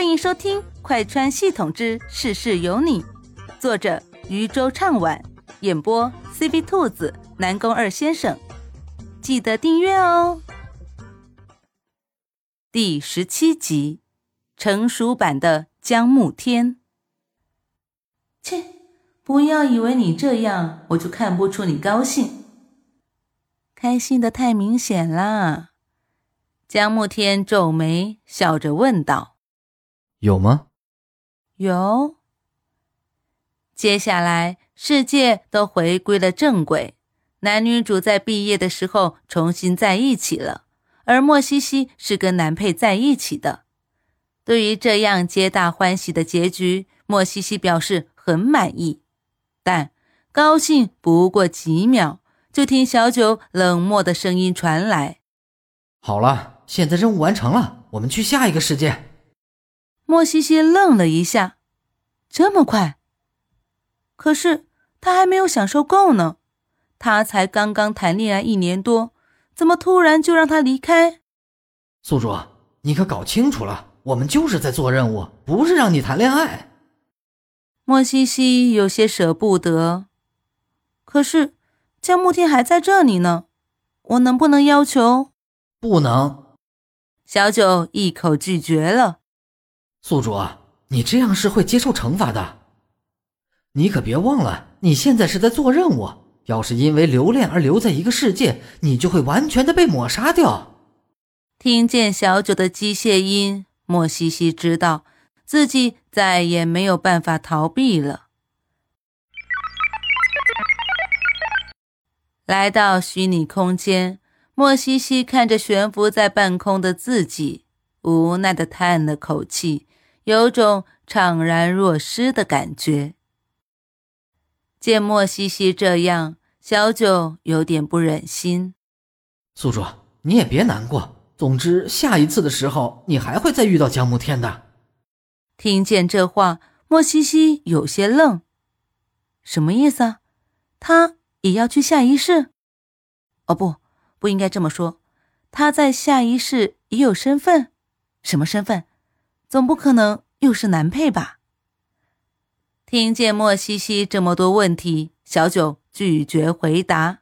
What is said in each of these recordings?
欢迎收听《快穿系统之事事有你》，作者渔舟唱晚，演播 CV 兔子、南宫二先生。记得订阅哦。第十七集，成熟版的江暮天。切，不要以为你这样，我就看不出你高兴。开心的太明显啦。江暮天皱眉，笑着问道：“有吗？”“有。”接下来，世界都回归了正轨，男女主在毕业的时候重新在一起了，而莫西西是跟男配在一起的。对于这样皆大欢喜的结局，莫西西表示很满意，但高兴不过几秒，就听小九冷漠的声音传来：“好了。”现在任务完成了，我们去下一个世界。莫西西愣了一下，这么快？可是他还没有享受够呢，他才刚刚谈恋爱一年多，怎么突然就让他离开？宿主，你可搞清楚了，我们就是在做任务，不是让你谈恋爱。莫西西有些舍不得，可是江慕天还在这里呢，我能不能要求？不能。小九一口拒绝了。宿主，你这样是会接受惩罚的。你可别忘了，你现在是在做任务。要是因为留恋而留在一个世界，你就会完全的被抹杀掉。听见小九的机械音，莫西西知道自己再也没有办法逃避了。来到虚拟空间。莫西西看着悬浮在半空的自己，无奈的叹了口气，有种怅然若失的感觉。见莫西西这样，小九有点不忍心。宿主，你也别难过。总之，下一次的时候，你还会再遇到江慕天的。听见这话，莫西西有些愣。什么意思啊？他也要去下一世？哦不。不应该这么说，他在下一世也有身份，什么身份？总不可能又是男配吧？听见莫西西这么多问题，小九拒绝回答。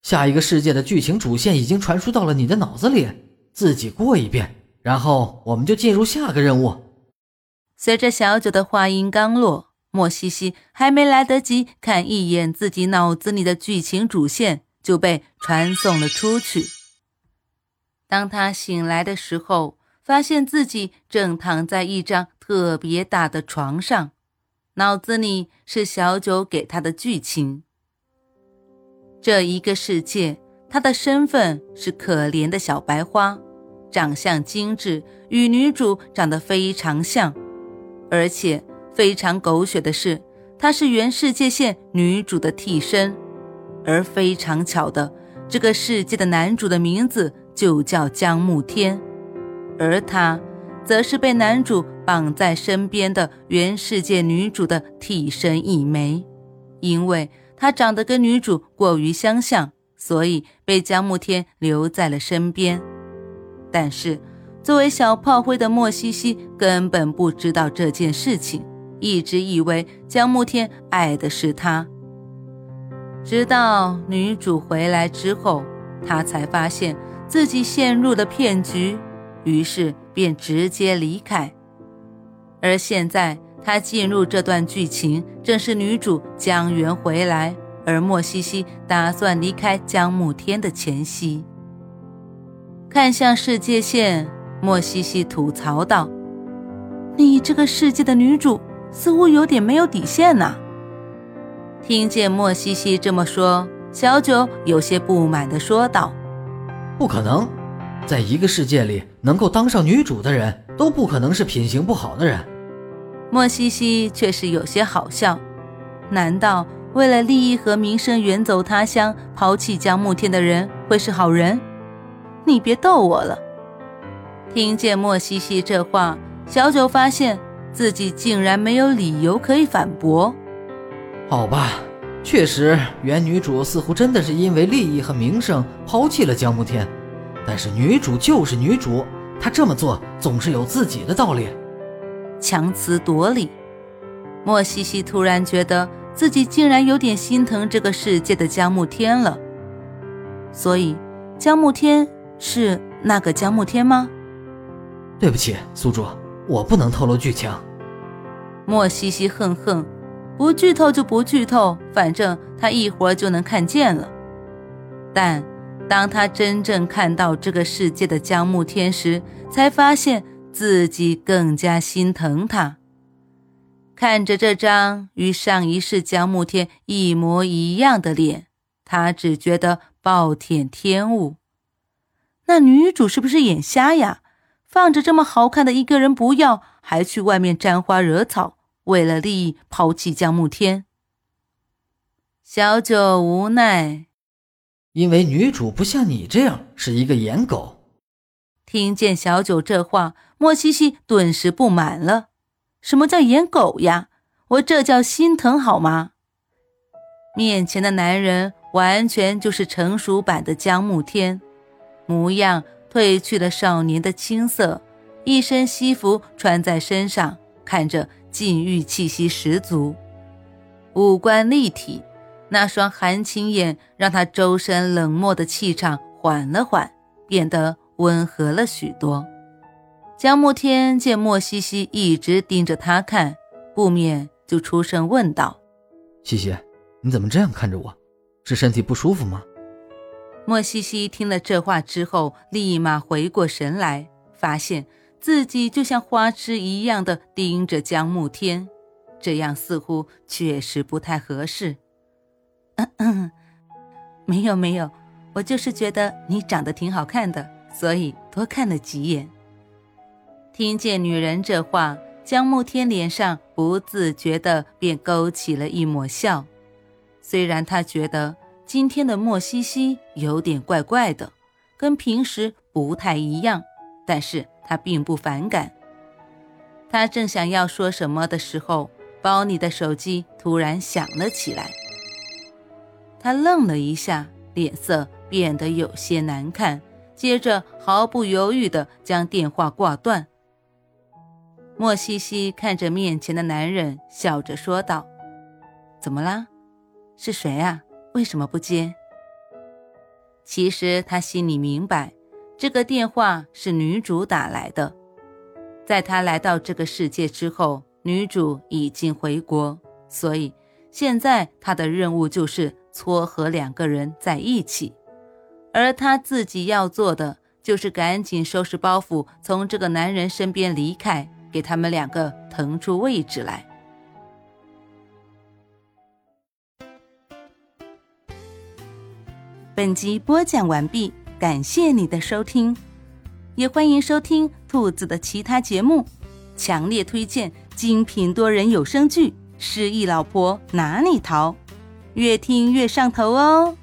下一个世界的剧情主线已经传输到了你的脑子里，自己过一遍，然后我们就进入下个任务。随着小九的话音刚落，莫西西还没来得及看一眼自己脑子里的剧情主线。就被传送了出去。当他醒来的时候，发现自己正躺在一张特别大的床上，脑子里是小九给他的剧情。这一个世界，他的身份是可怜的小白花，长相精致，与女主长得非常像，而且非常狗血的是，他是原世界线女主的替身。而非常巧的，这个世界的男主的名字就叫江慕天，而他，则是被男主绑在身边的原世界女主的替身一枚。因为他长得跟女主过于相像，所以被江慕天留在了身边。但是，作为小炮灰的莫西西根本不知道这件事情，一直以为江慕天爱的是他。直到女主回来之后，他才发现自己陷入了骗局，于是便直接离开。而现在他进入这段剧情，正是女主江源回来，而莫西西打算离开江慕天的前夕。看向世界线，莫西西吐槽道：“你这个世界的女主似乎有点没有底线呐。”听见莫西西这么说，小九有些不满地说道：“不可能，在一个世界里，能够当上女主的人都不可能是品行不好的人。”莫西西却是有些好笑：“难道为了利益和名声远走他乡、抛弃江慕天的人会是好人？你别逗我了。”听见莫西西这话，小九发现自己竟然没有理由可以反驳。好吧，确实，原女主似乎真的是因为利益和名声抛弃了江慕天，但是女主就是女主，她这么做总是有自己的道理。强词夺理。莫西西突然觉得自己竟然有点心疼这个世界的江慕天了。所以，江慕天是那个江慕天吗？对不起，宿主，我不能透露剧情。莫西西恨恨，不剧透就不剧透，反正他一会儿就能看见了。但当他真正看到这个世界的江慕天时，才发现自己更加心疼他。看着这张与上一世江慕天一模一样的脸，他只觉得暴殄天物。那女主是不是眼瞎呀？放着这么好看的一个人不要，还去外面沾花惹草，为了利益抛弃江慕天。小九无奈，因为女主不像你这样是一个颜狗。听见小九这话，莫西西顿时不满了：“什么叫颜狗呀？我这叫心疼好吗？”面前的男人完全就是成熟版的江慕天，模样。褪去了少年的青涩，一身西服穿在身上，看着禁欲气息十足，五官立体，那双含情眼让他周身冷漠的气场缓了缓，变得温和了许多。江慕天见莫西西一直盯着他看，不免就出声问道：“西西，你怎么这样看着我？是身体不舒服吗？”莫西西听了这话之后，立马回过神来，发现自己就像花痴一样的盯着江慕天，这样似乎确实不太合适。嗯，没有没有，我就是觉得你长得挺好看的，所以多看了几眼。听见女人这话，江慕天脸上不自觉的便勾起了一抹笑，虽然他觉得。今天的莫西西有点怪怪的，跟平时不太一样，但是他并不反感。他正想要说什么的时候，包里的手机突然响了起来。他愣了一下，脸色变得有些难看，接着毫不犹豫地将电话挂断。莫西西看着面前的男人，笑着说道：“怎么啦？是谁啊？”为什么不接？其实他心里明白，这个电话是女主打来的。在他来到这个世界之后，女主已经回国，所以现在他的任务就是撮合两个人在一起，而他自己要做的就是赶紧收拾包袱，从这个男人身边离开，给他们两个腾出位置来。本集播讲完毕，感谢你的收听，也欢迎收听兔子的其他节目，强烈推荐精品多人有声剧《失忆老婆哪里逃》，越听越上头哦。